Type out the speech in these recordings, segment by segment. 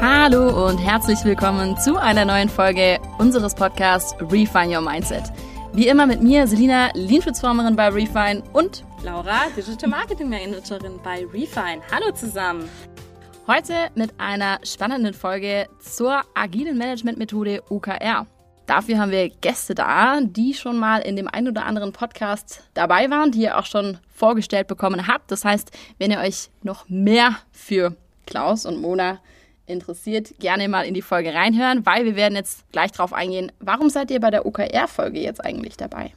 Hallo und herzlich willkommen zu einer neuen Folge unseres Podcasts Refine Your Mindset. Wie immer mit mir, Selina, Lean-Schutzformerin bei Refine und Laura, Digital Marketing Managerin bei Refine. Hallo zusammen. Heute mit einer spannenden Folge zur agilen Management-Methode OKR. Dafür haben wir Gäste da, die schon mal in dem einen oder anderen Podcast dabei waren, die ihr auch schon vorgestellt bekommen habt. Das heißt, wenn ihr euch noch mehr für Klaus und Mona interessiert, gerne mal in die Folge reinhören, weil wir werden jetzt gleich drauf eingehen, warum seid ihr bei der OKR-Folge jetzt eigentlich dabei?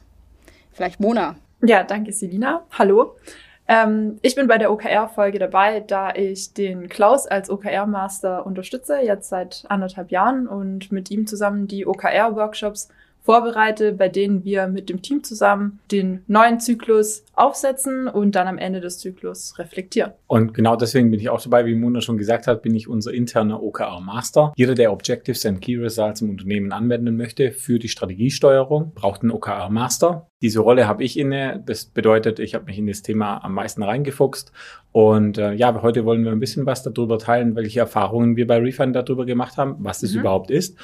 Vielleicht Mona. Ja, danke Selina. Hallo. Ähm, ich bin bei der OKR-Folge dabei, da ich den Klaus als OKR-Master unterstütze, jetzt seit anderthalb Jahren und mit ihm zusammen die OKR-Workshops vorbereite, bei denen wir mit dem Team zusammen den neuen Zyklus aufsetzen und dann am Ende des Zyklus reflektieren. Und genau deswegen bin ich auch dabei, wie Mona schon gesagt hat, bin ich unser interner OKR Master. Jeder, der Objectives and Key Results im Unternehmen anwenden möchte für die Strategiesteuerung, braucht einen OKR Master. Diese Rolle habe ich inne. Das bedeutet, ich habe mich in das Thema am meisten reingefuchst. Und äh, ja, heute wollen wir ein bisschen was darüber teilen, welche Erfahrungen wir bei Refund darüber gemacht haben, was das mhm. überhaupt ist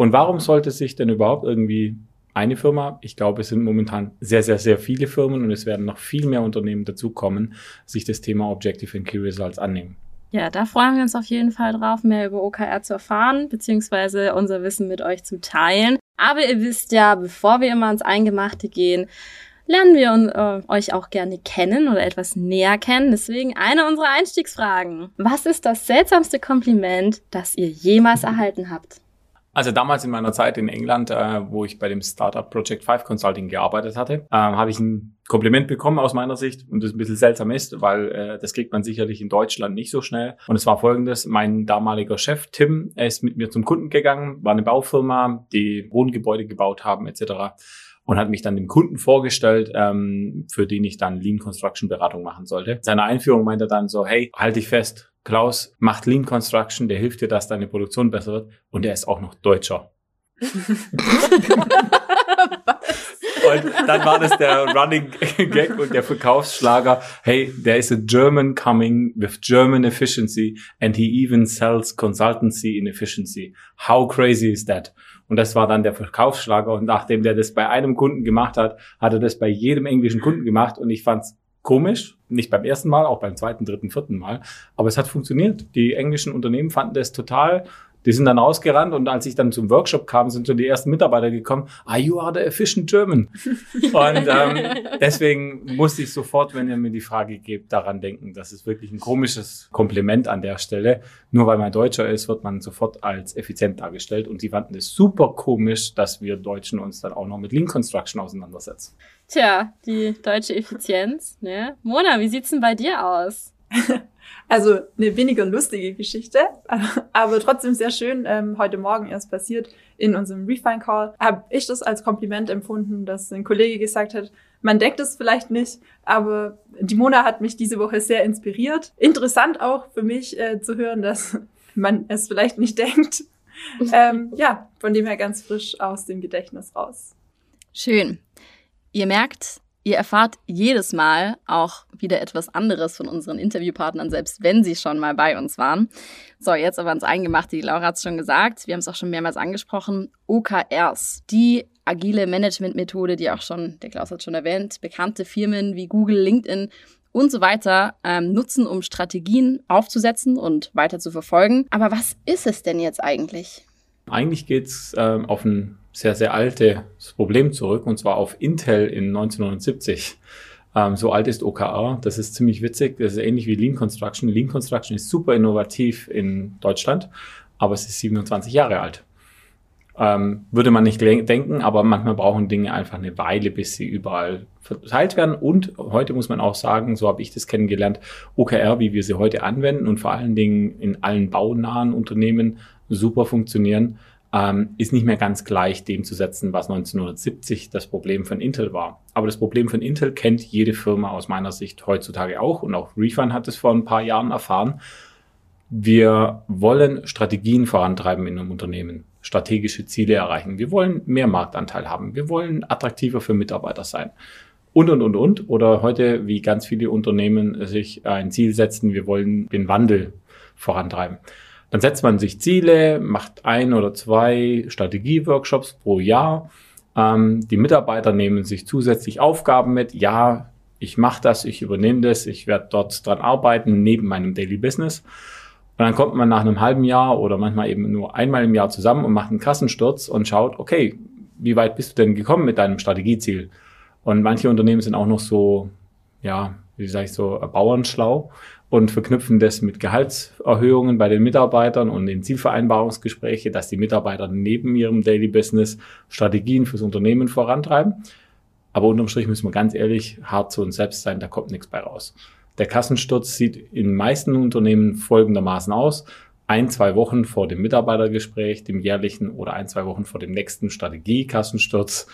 und warum sollte sich denn überhaupt irgendwie eine Firma, ich glaube, es sind momentan sehr, sehr, sehr viele Firmen und es werden noch viel mehr Unternehmen dazukommen, sich das Thema Objective and Key Results annehmen. Ja, da freuen wir uns auf jeden Fall drauf, mehr über OKR zu erfahren, beziehungsweise unser Wissen mit euch zu teilen. Aber ihr wisst ja, bevor wir immer ans Eingemachte gehen, lernen wir uns, äh, euch auch gerne kennen oder etwas näher kennen. Deswegen eine unserer Einstiegsfragen. Was ist das seltsamste Kompliment, das ihr jemals erhalten habt? Also damals in meiner Zeit in England, äh, wo ich bei dem Startup Project 5 Consulting gearbeitet hatte, äh, habe ich ein Kompliment bekommen aus meiner Sicht und das ein bisschen seltsam ist, weil äh, das kriegt man sicherlich in Deutschland nicht so schnell. Und es war folgendes, mein damaliger Chef Tim, er ist mit mir zum Kunden gegangen, war eine Baufirma, die Wohngebäude gebaut haben etc und hat mich dann dem Kunden vorgestellt, ähm, für den ich dann Lean Construction Beratung machen sollte. Seine Einführung meinte er dann so, hey, halt dich fest, Klaus macht Lean Construction, der hilft dir, dass deine Produktion besser wird und er ist auch noch Deutscher. und dann war das der Running Gag und der Verkaufsschlager. Hey, there is a German coming with German efficiency and he even sells consultancy in efficiency. How crazy is that? Und das war dann der Verkaufsschlager. Und nachdem der das bei einem Kunden gemacht hat, hat er das bei jedem englischen Kunden gemacht. Und ich fand's komisch. Nicht beim ersten Mal, auch beim zweiten, dritten, vierten Mal. Aber es hat funktioniert. Die englischen Unternehmen fanden das total die sind dann rausgerannt und als ich dann zum Workshop kam, sind schon die ersten Mitarbeiter gekommen. Ah, you are the efficient German. und ähm, deswegen musste ich sofort, wenn ihr mir die Frage gebt, daran denken. Das ist wirklich ein komisches Kompliment an der Stelle. Nur weil man Deutscher ist, wird man sofort als effizient dargestellt. Und sie fanden es super komisch, dass wir Deutschen uns dann auch noch mit Lean Construction auseinandersetzen. Tja, die deutsche Effizienz. Ne? Mona, wie sieht's denn bei dir aus? Also eine weniger lustige Geschichte, aber trotzdem sehr schön. Ähm, heute Morgen erst passiert in unserem Refine Call. Habe ich das als Kompliment empfunden, dass ein Kollege gesagt hat, man denkt es vielleicht nicht, aber die Mona hat mich diese Woche sehr inspiriert. Interessant auch für mich äh, zu hören, dass man es vielleicht nicht denkt. ähm, ja, von dem her ganz frisch aus dem Gedächtnis raus. Schön. Ihr merkt, Ihr erfahrt jedes Mal auch wieder etwas anderes von unseren Interviewpartnern, selbst wenn sie schon mal bei uns waren. So, jetzt aber ans Eingemachte. Die Laura hat es schon gesagt, wir haben es auch schon mehrmals angesprochen. OKRs, die agile Management-Methode, die auch schon, der Klaus hat schon erwähnt, bekannte Firmen wie Google, LinkedIn und so weiter ähm, nutzen, um Strategien aufzusetzen und weiter zu verfolgen. Aber was ist es denn jetzt eigentlich? Eigentlich geht es ähm, auf ein sehr, sehr altes Problem zurück, und zwar auf Intel in 1970. Ähm, so alt ist OKR. Das ist ziemlich witzig. Das ist ähnlich wie Lean Construction. Lean Construction ist super innovativ in Deutschland, aber es ist 27 Jahre alt. Ähm, würde man nicht denken, aber manchmal brauchen Dinge einfach eine Weile, bis sie überall verteilt werden. Und heute muss man auch sagen, so habe ich das kennengelernt, OKR, wie wir sie heute anwenden und vor allen Dingen in allen baunahen Unternehmen super funktionieren, ähm, ist nicht mehr ganz gleich dem zu setzen, was 1970 das Problem von Intel war. Aber das Problem von Intel kennt jede Firma aus meiner Sicht heutzutage auch und auch Refund hat es vor ein paar Jahren erfahren. Wir wollen Strategien vorantreiben in einem Unternehmen, strategische Ziele erreichen. Wir wollen mehr Marktanteil haben. Wir wollen attraktiver für Mitarbeiter sein. Und, und, und, und. Oder heute, wie ganz viele Unternehmen sich ein Ziel setzen, wir wollen den Wandel vorantreiben. Dann setzt man sich Ziele, macht ein oder zwei Strategieworkshops pro Jahr. Ähm, die Mitarbeiter nehmen sich zusätzlich Aufgaben mit. Ja, ich mache das, ich übernehme das, ich werde dort dran arbeiten neben meinem Daily Business. Und dann kommt man nach einem halben Jahr oder manchmal eben nur einmal im Jahr zusammen und macht einen Kassensturz und schaut, okay, wie weit bist du denn gekommen mit deinem Strategieziel? Und manche Unternehmen sind auch noch so, ja, wie sage ich so, bauernschlau und verknüpfen das mit Gehaltserhöhungen bei den Mitarbeitern und den Zielvereinbarungsgespräche, dass die Mitarbeiter neben ihrem Daily Business Strategien fürs Unternehmen vorantreiben. Aber unterm Strich müssen wir ganz ehrlich hart zu uns selbst sein, da kommt nichts bei raus. Der Kassensturz sieht in meisten Unternehmen folgendermaßen aus. Ein, zwei Wochen vor dem Mitarbeitergespräch, dem jährlichen oder ein, zwei Wochen vor dem nächsten Strategie-Kassensturz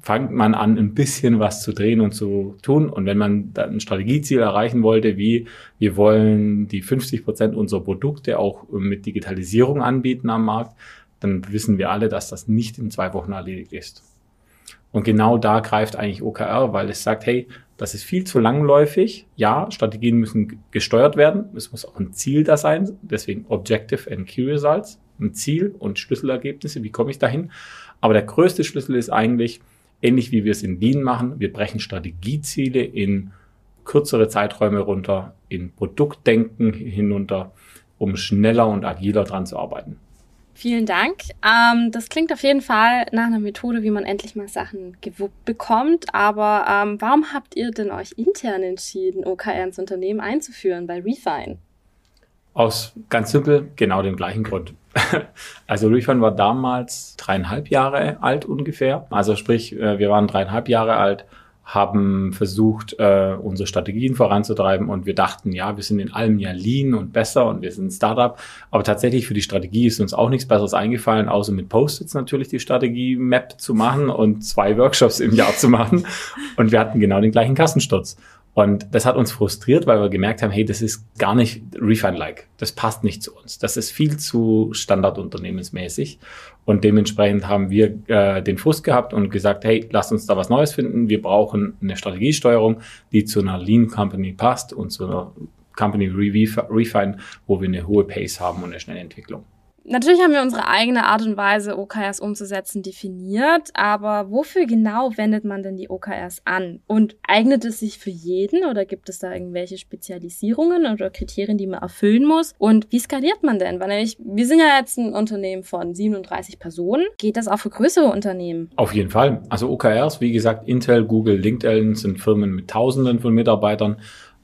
fängt man an, ein bisschen was zu drehen und zu tun. Und wenn man dann ein Strategieziel erreichen wollte, wie wir wollen die 50 Prozent unserer Produkte auch mit Digitalisierung anbieten am Markt, dann wissen wir alle, dass das nicht in zwei Wochen erledigt ist. Und genau da greift eigentlich OKR, weil es sagt, hey, das ist viel zu langläufig. Ja, Strategien müssen gesteuert werden. Es muss auch ein Ziel da sein. Deswegen Objective and Key Results. Ein Ziel und Schlüsselergebnisse. Wie komme ich dahin? Aber der größte Schlüssel ist eigentlich, ähnlich wie wir es in Lean machen, wir brechen Strategieziele in kürzere Zeiträume runter, in Produktdenken hinunter, um schneller und agiler dran zu arbeiten. Vielen Dank. Ähm, das klingt auf jeden Fall nach einer Methode, wie man endlich mal Sachen gewuppt bekommt. Aber ähm, warum habt ihr denn euch intern entschieden, OKR ins Unternehmen einzuführen bei Refine? Aus ganz simpel genau dem gleichen Grund. Also Refine war damals dreieinhalb Jahre alt ungefähr. Also sprich, äh, wir waren dreieinhalb Jahre alt haben versucht, äh, unsere Strategien voranzutreiben und wir dachten, ja, wir sind in allem ja lean und besser und wir sind ein Startup. Aber tatsächlich für die Strategie ist uns auch nichts Besseres eingefallen, außer mit Post-its natürlich die Strategie-Map zu machen und zwei Workshops im Jahr zu machen. Und wir hatten genau den gleichen Kassensturz. Und das hat uns frustriert, weil wir gemerkt haben, hey, das ist gar nicht Refine-like. Das passt nicht zu uns. Das ist viel zu standardunternehmensmäßig. Und dementsprechend haben wir äh, den Frust gehabt und gesagt, hey, lasst uns da was Neues finden. Wir brauchen eine Strategiesteuerung, die zu einer Lean Company passt und zu einer Company Refine, wo wir eine hohe Pace haben und eine schnelle Entwicklung. Natürlich haben wir unsere eigene Art und Weise, OKRs umzusetzen, definiert, aber wofür genau wendet man denn die OKRs an? Und eignet es sich für jeden oder gibt es da irgendwelche Spezialisierungen oder Kriterien, die man erfüllen muss? Und wie skaliert man denn? Weil nämlich, wir sind ja jetzt ein Unternehmen von 37 Personen. Geht das auch für größere Unternehmen? Auf jeden Fall. Also OKRs, wie gesagt, Intel, Google, LinkedIn sind Firmen mit Tausenden von Mitarbeitern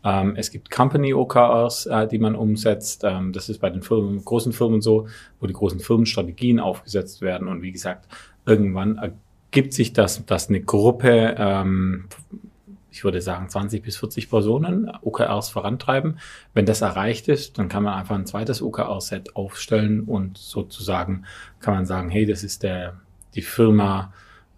ähm, es gibt Company OKRs, äh, die man umsetzt. Ähm, das ist bei den Firmen, großen Firmen so, wo die großen Firmenstrategien aufgesetzt werden. Und wie gesagt, irgendwann ergibt sich das, dass eine Gruppe, ähm, ich würde sagen 20 bis 40 Personen OKRs vorantreiben. Wenn das erreicht ist, dann kann man einfach ein zweites OKR-Set aufstellen und sozusagen kann man sagen, hey, das ist der, die Firma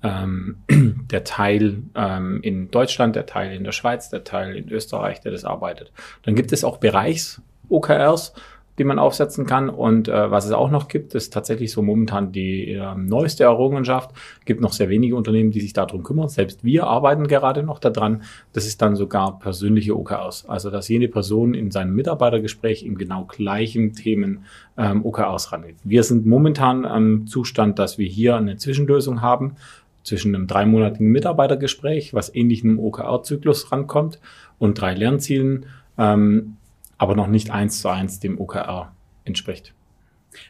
ähm, der Teil ähm, in Deutschland, der Teil in der Schweiz, der Teil in Österreich, der das arbeitet. Dann gibt es auch Bereichs-OKRs, die man aufsetzen kann. Und äh, was es auch noch gibt, ist tatsächlich so momentan die äh, neueste Errungenschaft. Gibt noch sehr wenige Unternehmen, die sich darum kümmern. Selbst wir arbeiten gerade noch daran. Das ist dann sogar persönliche OKRs. Also dass jede Person in seinem Mitarbeitergespräch im genau gleichen Themen ähm, OKRs rangeht. Wir sind momentan am Zustand, dass wir hier eine Zwischenlösung haben zwischen einem dreimonatigen Mitarbeitergespräch, was ähnlich einem OKR-Zyklus rankommt, und drei Lernzielen, ähm, aber noch nicht eins zu eins dem OKR entspricht.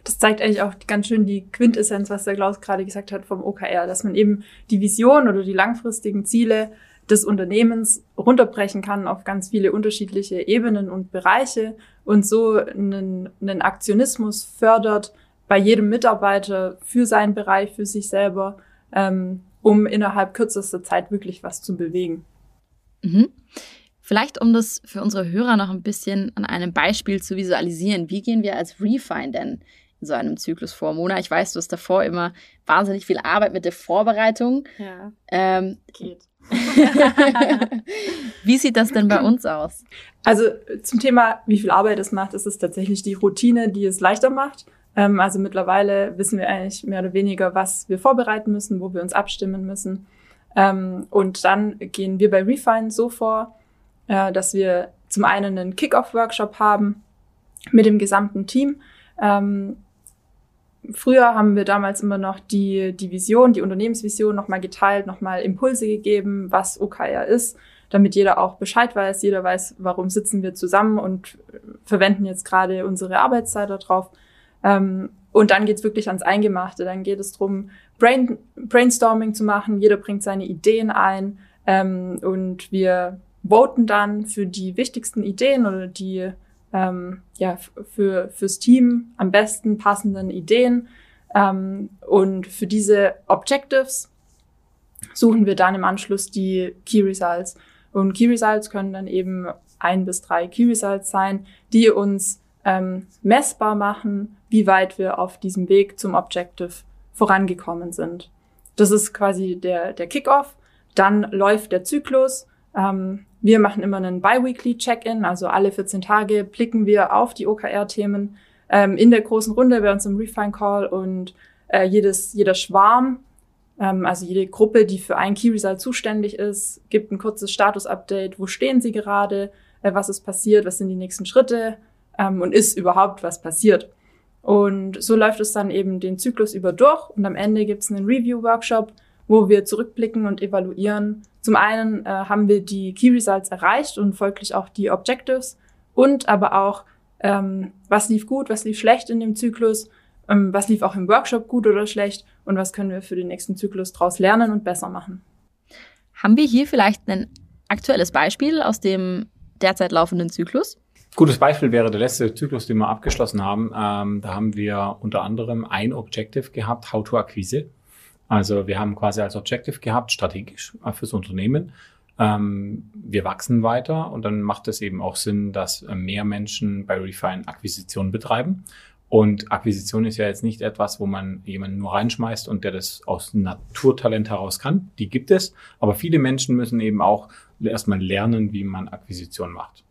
Das zeigt eigentlich auch ganz schön die Quintessenz, was der Klaus gerade gesagt hat vom OKR, dass man eben die Vision oder die langfristigen Ziele des Unternehmens runterbrechen kann auf ganz viele unterschiedliche Ebenen und Bereiche und so einen, einen Aktionismus fördert bei jedem Mitarbeiter für seinen Bereich, für sich selber ähm, um innerhalb kürzester Zeit wirklich was zu bewegen. Mhm. Vielleicht, um das für unsere Hörer noch ein bisschen an einem Beispiel zu visualisieren, wie gehen wir als Refine denn in so einem Zyklus vor? Mona, ich weiß, du hast davor immer wahnsinnig viel Arbeit mit der Vorbereitung. Ja. Ähm, Geht. wie sieht das denn bei uns aus? Also zum Thema, wie viel Arbeit es macht, ist es tatsächlich die Routine, die es leichter macht. Ähm, also mittlerweile wissen wir eigentlich mehr oder weniger, was wir vorbereiten müssen, wo wir uns abstimmen müssen. Ähm, und dann gehen wir bei Refine so vor, äh, dass wir zum einen einen Kick-Off-Workshop haben mit dem gesamten Team, Ähm, früher haben wir damals immer noch die, die Vision, die Unternehmensvision nochmal geteilt, nochmal Impulse gegeben, was OKR ist, damit jeder auch Bescheid weiß, jeder weiß, warum sitzen wir zusammen und verwenden jetzt gerade unsere Arbeitszeit darauf. Ähm, und dann geht's wirklich ans Eingemachte. Dann geht es drum, Brain, Brainstorming zu machen. Jeder bringt seine Ideen ein ähm, und wir voten dann für die wichtigsten Ideen oder die ähm, ja, für, fürs Team am besten passenden Ideen. Ähm, und für diese Objectives suchen wir dann im Anschluss die Key Results. Und Key Results können dann eben ein bis drei Key Results sein, die uns ähm, messbar machen, wie weit wir auf diesem Weg zum Objective vorangekommen sind. Das ist quasi der, der Kickoff. Dann läuft der Zyklus. Ähm, wir machen immer einen Biweekly Check-in, also alle 14 Tage blicken wir auf die OKR-Themen ähm, in der großen Runde bei uns im Refine Call und äh, jedes, jeder Schwarm, ähm, also jede Gruppe, die für ein Key Result zuständig ist, gibt ein kurzes Status-Update. Wo stehen sie gerade? Äh, was ist passiert? Was sind die nächsten Schritte? Ähm, und ist überhaupt was passiert? Und so läuft es dann eben den Zyklus über durch und am Ende gibt es einen Review-Workshop, wo wir zurückblicken und evaluieren. Zum einen äh, haben wir die Key Results erreicht und folglich auch die Objectives und aber auch, ähm, was lief gut, was lief schlecht in dem Zyklus, ähm, was lief auch im Workshop gut oder schlecht und was können wir für den nächsten Zyklus daraus lernen und besser machen. Haben wir hier vielleicht ein aktuelles Beispiel aus dem derzeit laufenden Zyklus? Gutes Beispiel wäre der letzte Zyklus, den wir abgeschlossen haben. Ähm, da haben wir unter anderem ein Objective gehabt, How to Akquise. Also wir haben quasi als Objective gehabt, strategisch äh, fürs Unternehmen. Ähm, wir wachsen weiter und dann macht es eben auch Sinn, dass äh, mehr Menschen bei Refine Akquisition betreiben. Und Akquisition ist ja jetzt nicht etwas, wo man jemanden nur reinschmeißt und der das aus Naturtalent heraus kann. Die gibt es. Aber viele Menschen müssen eben auch erstmal lernen, wie man Akquisition macht.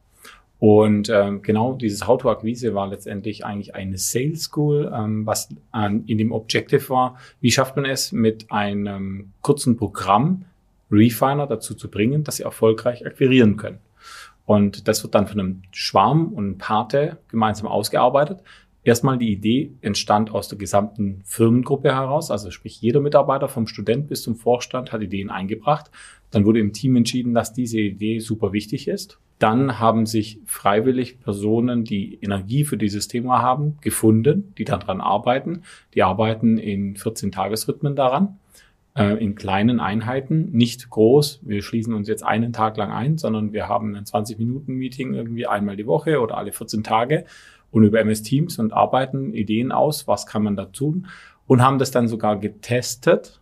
Und ähm, genau dieses How-to-Akquise war letztendlich eigentlich eine Sales School, ähm, was ähm, in dem Objective war, wie schafft man es mit einem kurzen Programm Refiner dazu zu bringen, dass sie erfolgreich akquirieren können. Und das wird dann von einem Schwarm und Pate gemeinsam ausgearbeitet. Erstmal die Idee entstand aus der gesamten Firmengruppe heraus, also sprich jeder Mitarbeiter vom Student bis zum Vorstand hat Ideen eingebracht. Dann wurde im Team entschieden, dass diese Idee super wichtig ist dann haben sich freiwillig Personen, die Energie für dieses Thema haben, gefunden, die daran arbeiten. Die arbeiten in 14 Tagesrhythmen daran, äh, in kleinen Einheiten, nicht groß. Wir schließen uns jetzt einen Tag lang ein, sondern wir haben ein 20-Minuten-Meeting irgendwie einmal die Woche oder alle 14 Tage und über MS Teams und arbeiten Ideen aus, was kann man da tun und haben das dann sogar getestet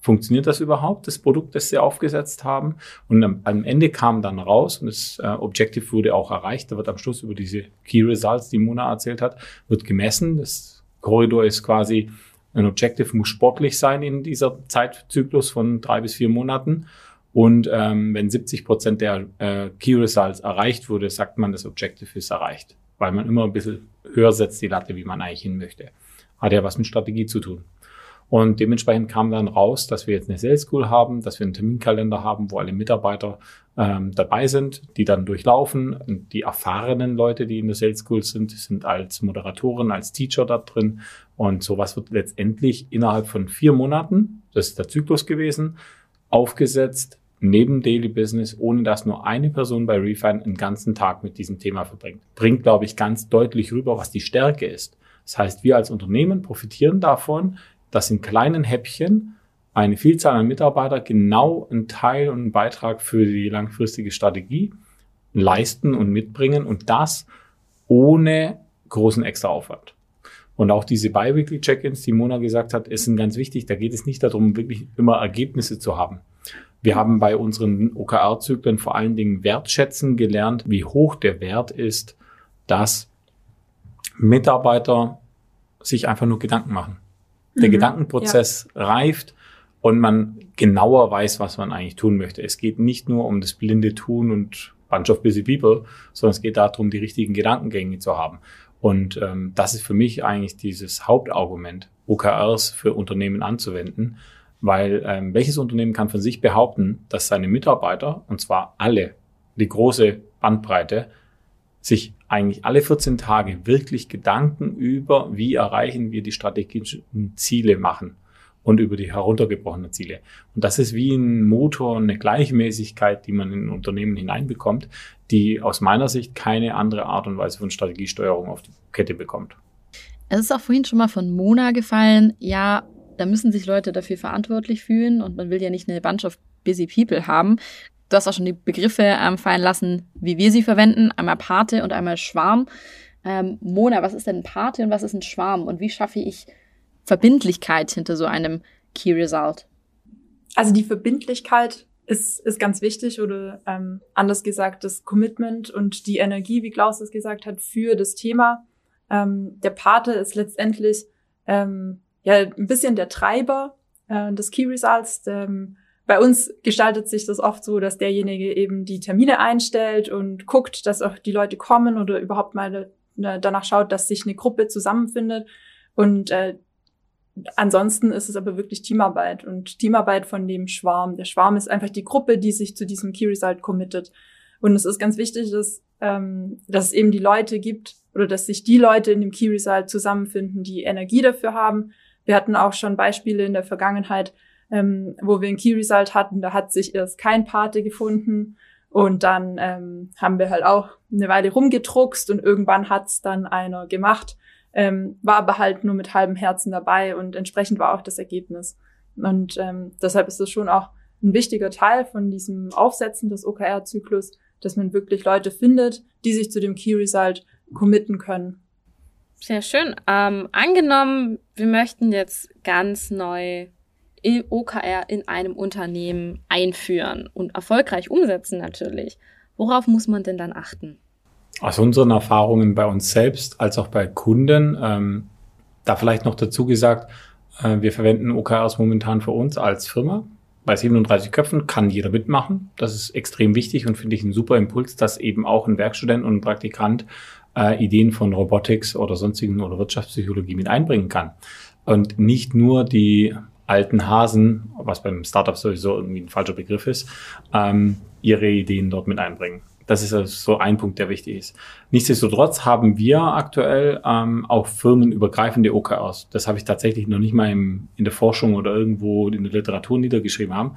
funktioniert das überhaupt, das Produkt, das sie aufgesetzt haben? Und am, am Ende kam dann raus und das äh, Objective wurde auch erreicht. Da wird am Schluss über diese Key Results, die Mona erzählt hat, wird gemessen. Das Korridor ist quasi, ein Objective muss sportlich sein in dieser Zeitzyklus von drei bis vier Monaten. Und ähm, wenn 70 Prozent der äh, Key Results erreicht wurde, sagt man, das Objective ist erreicht. Weil man immer ein bisschen höher setzt die Latte, wie man eigentlich hin möchte. Hat ja was mit Strategie zu tun. Und dementsprechend kam dann raus, dass wir jetzt eine Sales School haben, dass wir einen Terminkalender haben, wo alle Mitarbeiter ähm, dabei sind, die dann durchlaufen. Und die erfahrenen Leute, die in der Sales School sind, sind als Moderatoren, als Teacher da drin. Und sowas wird letztendlich innerhalb von vier Monaten, das ist der Zyklus gewesen, aufgesetzt, neben Daily Business, ohne dass nur eine Person bei Refine einen ganzen Tag mit diesem Thema verbringt. Bringt, glaube ich, ganz deutlich rüber, was die Stärke ist. Das heißt, wir als Unternehmen profitieren davon, dass in kleinen Häppchen eine Vielzahl an Mitarbeiter genau einen Teil und einen Beitrag für die langfristige Strategie leisten und mitbringen und das ohne großen Extraaufwand. Und auch diese Bi-Weekly Check-ins, die Mona gesagt hat, sind ganz wichtig. Da geht es nicht darum, wirklich immer Ergebnisse zu haben. Wir haben bei unseren OKR-Zyklen vor allen Dingen wertschätzen gelernt, wie hoch der Wert ist, dass Mitarbeiter sich einfach nur Gedanken machen der mhm, Gedankenprozess ja. reift und man genauer weiß, was man eigentlich tun möchte. Es geht nicht nur um das blinde Tun und Bunch of Busy People, sondern es geht darum, die richtigen Gedankengänge zu haben. Und ähm, das ist für mich eigentlich dieses Hauptargument, OKRs für Unternehmen anzuwenden, weil ähm, welches Unternehmen kann von sich behaupten, dass seine Mitarbeiter, und zwar alle, die große Bandbreite, sich eigentlich alle 14 Tage wirklich Gedanken über, wie erreichen wir die strategischen Ziele machen und über die heruntergebrochenen Ziele. Und das ist wie ein Motor, eine Gleichmäßigkeit, die man in ein Unternehmen hineinbekommt, die aus meiner Sicht keine andere Art und Weise von Strategiesteuerung auf die Kette bekommt. Es ist auch vorhin schon mal von Mona gefallen, ja, da müssen sich Leute dafür verantwortlich fühlen und man will ja nicht eine Bunch of busy people haben. Du hast auch schon die Begriffe ähm, fallen lassen, wie wir sie verwenden. Einmal Pate und einmal Schwarm. Ähm, Mona, was ist denn ein Pate und was ist ein Schwarm? Und wie schaffe ich Verbindlichkeit hinter so einem Key Result? Also die Verbindlichkeit ist, ist ganz wichtig oder ähm, anders gesagt das Commitment und die Energie, wie Klaus es gesagt hat, für das Thema. Ähm, der Pate ist letztendlich ähm, ja ein bisschen der Treiber äh, des Key Results. Ähm, bei uns gestaltet sich das oft so, dass derjenige eben die Termine einstellt und guckt, dass auch die Leute kommen oder überhaupt mal äh, danach schaut, dass sich eine Gruppe zusammenfindet. Und äh, ansonsten ist es aber wirklich Teamarbeit und Teamarbeit von dem Schwarm. Der Schwarm ist einfach die Gruppe, die sich zu diesem Key Result committet. Und es ist ganz wichtig, dass, ähm, dass es eben die Leute gibt oder dass sich die Leute in dem Key Result zusammenfinden, die Energie dafür haben. Wir hatten auch schon Beispiele in der Vergangenheit, ähm, wo wir ein Key Result hatten, da hat sich erst kein Pate gefunden und dann ähm, haben wir halt auch eine Weile rumgedruckst und irgendwann hat's dann einer gemacht, ähm, war aber halt nur mit halbem Herzen dabei und entsprechend war auch das Ergebnis. Und ähm, deshalb ist das schon auch ein wichtiger Teil von diesem Aufsetzen des OKR-Zyklus, dass man wirklich Leute findet, die sich zu dem Key Result committen können. Sehr schön. Ähm, angenommen, wir möchten jetzt ganz neu OKR in einem Unternehmen einführen und erfolgreich umsetzen natürlich. Worauf muss man denn dann achten? Aus unseren Erfahrungen bei uns selbst als auch bei Kunden, ähm, da vielleicht noch dazu gesagt, äh, wir verwenden OKRs momentan für uns als Firma. Bei 37 Köpfen kann jeder mitmachen. Das ist extrem wichtig und finde ich ein super Impuls, dass eben auch ein Werkstudent und ein Praktikant äh, Ideen von Robotics oder sonstigen oder Wirtschaftspsychologie mit einbringen kann. Und nicht nur die alten Hasen, was beim Startup sowieso irgendwie ein falscher Begriff ist, ähm, ihre Ideen dort mit einbringen. Das ist also so ein Punkt, der wichtig ist. Nichtsdestotrotz haben wir aktuell ähm, auch firmenübergreifende OKRs. Das habe ich tatsächlich noch nicht mal im, in der Forschung oder irgendwo in der Literatur niedergeschrieben haben.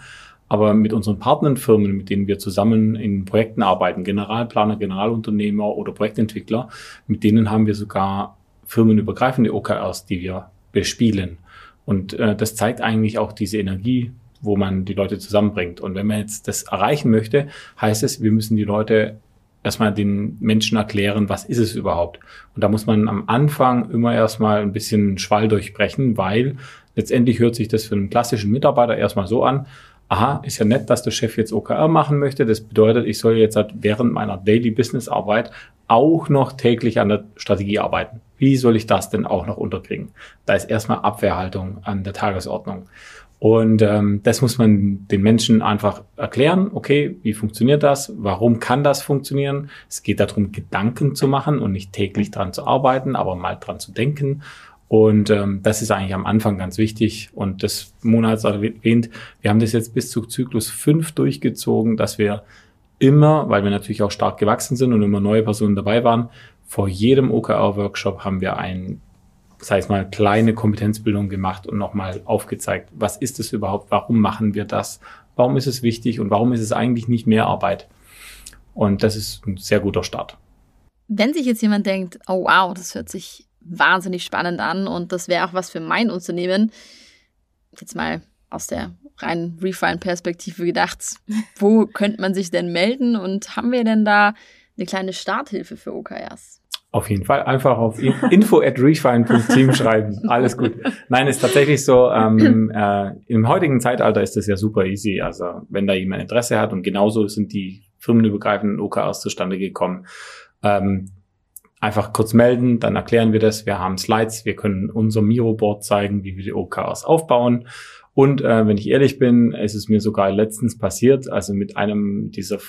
Aber mit unseren Partnerfirmen, mit denen wir zusammen in Projekten arbeiten, Generalplaner, Generalunternehmer oder Projektentwickler, mit denen haben wir sogar firmenübergreifende OKRs, die wir bespielen. Und äh, das zeigt eigentlich auch diese Energie, wo man die Leute zusammenbringt. Und wenn man jetzt das erreichen möchte, heißt es, wir müssen die Leute erstmal den Menschen erklären, was ist es überhaupt. Und da muss man am Anfang immer erstmal ein bisschen Schwall durchbrechen, weil letztendlich hört sich das für einen klassischen Mitarbeiter erstmal so an, aha, ist ja nett, dass der Chef jetzt OKR machen möchte. Das bedeutet, ich soll jetzt halt während meiner Daily Business Arbeit auch noch täglich an der Strategie arbeiten. Wie soll ich das denn auch noch unterkriegen? Da ist erstmal Abwehrhaltung an der Tagesordnung. Und ähm, das muss man den Menschen einfach erklären. Okay, wie funktioniert das? Warum kann das funktionieren? Es geht darum, Gedanken zu machen und nicht täglich dran zu arbeiten, aber mal dran zu denken. Und ähm, das ist eigentlich am Anfang ganz wichtig. Und das Monats erwähnt, wir haben das jetzt bis zu Zyklus 5 durchgezogen, dass wir immer, weil wir natürlich auch stark gewachsen sind und immer neue Personen dabei waren, vor jedem OKR-Workshop haben wir ein sei es mal kleine Kompetenzbildung gemacht und nochmal aufgezeigt, was ist es überhaupt, warum machen wir das, warum ist es wichtig und warum ist es eigentlich nicht mehr Arbeit. Und das ist ein sehr guter Start. Wenn sich jetzt jemand denkt, oh wow, das hört sich wahnsinnig spannend an und das wäre auch was für mein Unternehmen, jetzt mal aus der reinen Refine-Perspektive gedacht, wo könnte man sich denn melden und haben wir denn da eine kleine Starthilfe für OKRs? Auf jeden Fall einfach auf info at refine.team schreiben. Alles gut. Nein, ist tatsächlich so, ähm, äh, im heutigen Zeitalter ist das ja super easy. Also wenn da jemand Interesse hat und genauso sind die firmenübergreifenden OKRs zustande gekommen. Ähm, einfach kurz melden, dann erklären wir das. Wir haben Slides, wir können unser Miro-Board zeigen, wie wir die OKRs aufbauen und äh, wenn ich ehrlich bin, ist es mir sogar letztens passiert, also mit einem dieser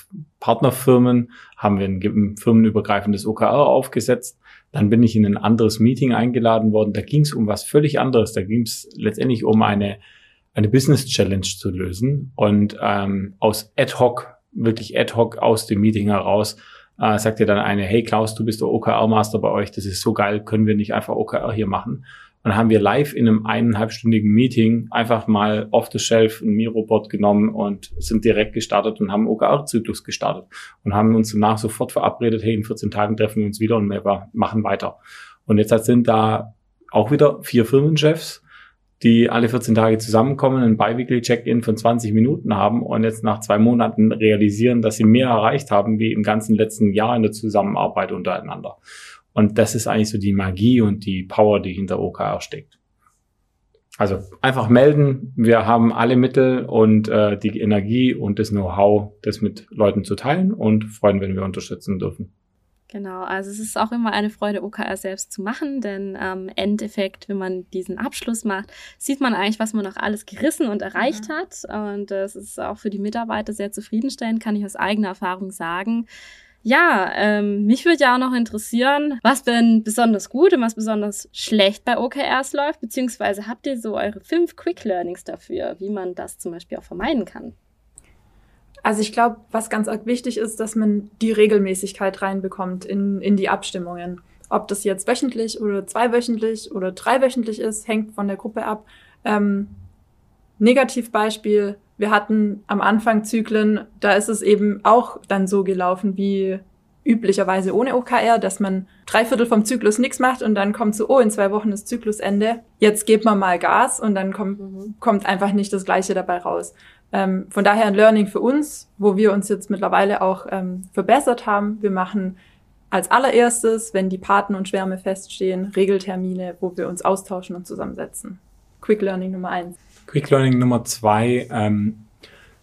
Partnerfirmen haben wir ein firmenübergreifendes OKR aufgesetzt. Dann bin ich in ein anderes Meeting eingeladen worden. Da ging es um was völlig anderes. Da ging es letztendlich um eine, eine Business Challenge zu lösen. Und ähm, aus ad hoc, wirklich ad hoc aus dem Meeting heraus, äh, sagt dir dann eine, hey Klaus, du bist der OKR-Master bei euch, das ist so geil, können wir nicht einfach OKR hier machen? Und dann haben wir live in einem eineinhalbstündigen Meeting einfach mal off the shelf ein Miro-Bot genommen und sind direkt gestartet und haben OKR-Zyklus gestartet und haben uns danach sofort verabredet, hey, in 14 Tagen treffen wir uns wieder und wir machen weiter. Und jetzt sind da auch wieder vier Firmenchefs, die alle 14 Tage zusammenkommen, ein Biweekly Check-in von 20 Minuten haben und jetzt nach zwei Monaten realisieren, dass sie mehr erreicht haben wie im ganzen letzten Jahr in der Zusammenarbeit untereinander. Und das ist eigentlich so die Magie und die Power, die hinter OKR steckt. Also einfach melden. Wir haben alle Mittel und äh, die Energie und das Know-how, das mit Leuten zu teilen und freuen, wenn wir unterstützen dürfen. Genau, also es ist auch immer eine Freude, OKR selbst zu machen, denn am ähm, Endeffekt, wenn man diesen Abschluss macht, sieht man eigentlich, was man noch alles gerissen und erreicht mhm. hat. Und das ist auch für die Mitarbeiter sehr zufriedenstellend, kann ich aus eigener Erfahrung sagen. Ja, ähm, mich würde ja auch noch interessieren, was denn besonders gut und was besonders schlecht bei OKRs läuft, beziehungsweise habt ihr so eure fünf Quick Learnings dafür, wie man das zum Beispiel auch vermeiden kann? Also ich glaube, was ganz wichtig ist, dass man die Regelmäßigkeit reinbekommt in, in die Abstimmungen. Ob das jetzt wöchentlich oder zweiwöchentlich oder dreiwöchentlich ist, hängt von der Gruppe ab. Ähm, Negativbeispiel, wir hatten am Anfang Zyklen, da ist es eben auch dann so gelaufen wie üblicherweise ohne OKR, dass man drei Viertel vom Zyklus nichts macht und dann kommt so, oh, in zwei Wochen ist Zyklusende, jetzt gibt man mal Gas und dann kommt, mhm. kommt einfach nicht das Gleiche dabei raus. Ähm, von daher ein Learning für uns, wo wir uns jetzt mittlerweile auch ähm, verbessert haben. Wir machen als allererstes, wenn die Paten und Schwärme feststehen, Regeltermine, wo wir uns austauschen und zusammensetzen. Quick Learning Nummer eins. Quick Learning Nummer zwei, ähm,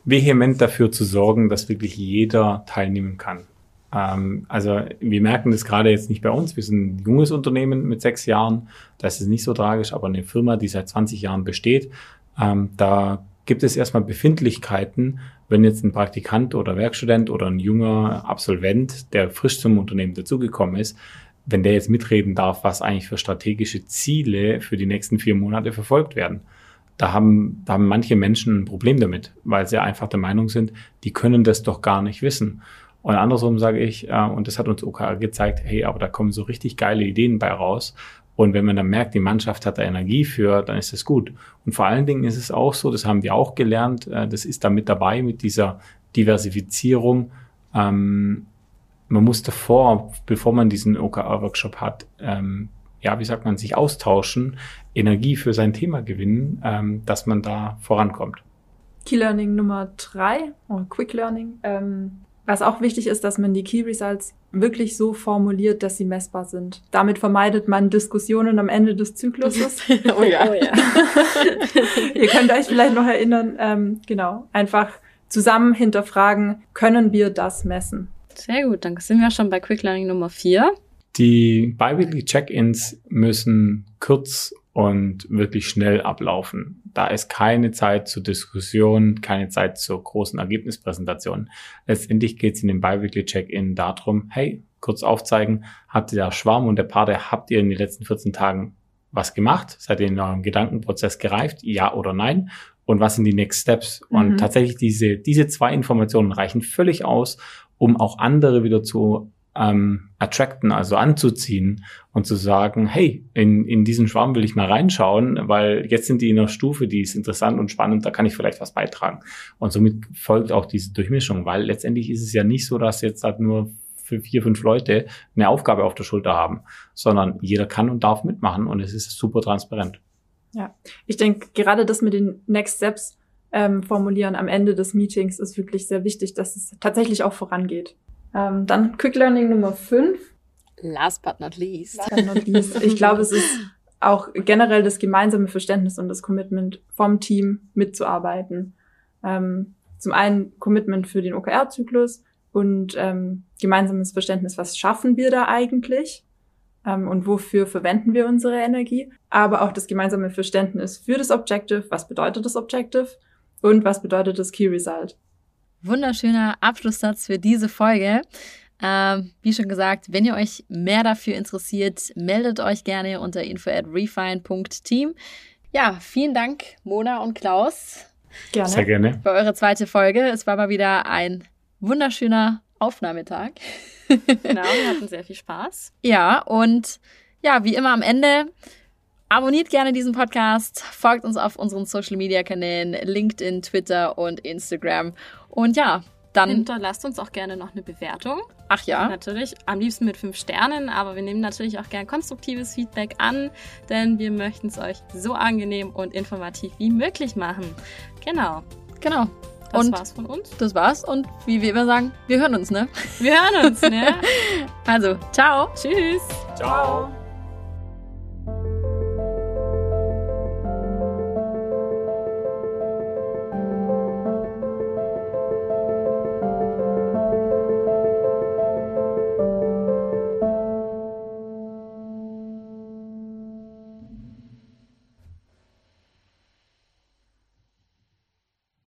vehement dafür zu sorgen, dass wirklich jeder teilnehmen kann. Ähm, also wir merken das gerade jetzt nicht bei uns. Wir sind ein junges Unternehmen mit sechs Jahren. Das ist nicht so tragisch, aber eine Firma, die seit 20 Jahren besteht, ähm, da gibt es erstmal Befindlichkeiten, wenn jetzt ein Praktikant oder Werkstudent oder ein junger Absolvent, der frisch zum Unternehmen dazugekommen ist, wenn der jetzt mitreden darf, was eigentlich für strategische Ziele für die nächsten vier Monate verfolgt werden da haben, da haben manche Menschen ein Problem damit, weil sie einfach der Meinung sind, die können das doch gar nicht wissen. Und andersrum sage ich, äh, und das hat uns OKR gezeigt, hey, aber da kommen so richtig geile Ideen bei raus. Und wenn man dann merkt, die Mannschaft hat da Energie für, dann ist das gut. Und vor allen Dingen ist es auch so, das haben wir auch gelernt, äh, das ist da mit dabei mit dieser Diversifizierung. Ähm, man muss davor, bevor man diesen OKR-Workshop hat, ähm, ja, wie sagt man, sich austauschen, Energie für sein Thema gewinnen, ähm, dass man da vorankommt. Key Learning Nummer drei, oder Quick Learning. Ähm, was auch wichtig ist, dass man die Key Results wirklich so formuliert, dass sie messbar sind. Damit vermeidet man Diskussionen am Ende des Zykluses. oh ja. Oh ja. Ihr könnt euch vielleicht noch erinnern, ähm, genau, einfach zusammen hinterfragen, können wir das messen? Sehr gut, dann sind wir schon bei Quick Learning Nummer vier. Die Biweekly Check-ins müssen kurz und wirklich schnell ablaufen. Da ist keine Zeit zur Diskussion, keine Zeit zur großen Ergebnispräsentation. Letztendlich geht es in dem Biweekly Check-in darum, hey, kurz aufzeigen, habt ihr der Schwarm und der Pate, habt ihr in den letzten 14 Tagen was gemacht? Seid ihr in eurem Gedankenprozess gereift? Ja oder nein? Und was sind die Next Steps? Mhm. Und tatsächlich diese, diese zwei Informationen reichen völlig aus, um auch andere wieder zu ähm, attracten, also anzuziehen und zu sagen, hey, in, in diesen Schwarm will ich mal reinschauen, weil jetzt sind die in einer Stufe, die ist interessant und spannend, da kann ich vielleicht was beitragen. Und somit folgt auch diese Durchmischung, weil letztendlich ist es ja nicht so, dass jetzt halt nur für vier, fünf Leute eine Aufgabe auf der Schulter haben, sondern jeder kann und darf mitmachen und es ist super transparent. Ja, ich denke, gerade das mit den Next Steps ähm, formulieren am Ende des Meetings ist wirklich sehr wichtig, dass es tatsächlich auch vorangeht. Ähm, dann Quick Learning Nummer 5. Last but not least. Last but not least. Ich glaube, es ist auch generell das gemeinsame Verständnis und das Commitment vom Team mitzuarbeiten. Ähm, zum einen Commitment für den OKR-Zyklus und ähm, gemeinsames Verständnis, was schaffen wir da eigentlich ähm, und wofür verwenden wir unsere Energie, aber auch das gemeinsame Verständnis für das Objective, was bedeutet das Objective und was bedeutet das Key Result wunderschöner Abschlusssatz für diese Folge. Ähm, wie schon gesagt, wenn ihr euch mehr dafür interessiert, meldet euch gerne unter info at refine.team. Ja, vielen Dank, Mona und Klaus. Gerne. Sehr gerne. Für eure zweite Folge. Es war mal wieder ein wunderschöner Aufnahmetag. Genau, wir hatten sehr viel Spaß. Ja, und ja, wie immer am Ende, abonniert gerne diesen Podcast, folgt uns auf unseren Social Media Kanälen, LinkedIn, Twitter und Instagram. Und ja, dann. Hinterlasst uns auch gerne noch eine Bewertung. Ach ja. Natürlich, am liebsten mit fünf Sternen, aber wir nehmen natürlich auch gern konstruktives Feedback an, denn wir möchten es euch so angenehm und informativ wie möglich machen. Genau. Genau. Das und war's von uns. das war's. Und wie wir immer sagen, wir hören uns, ne? Wir hören uns, ne? Also, ciao. Tschüss. Ciao.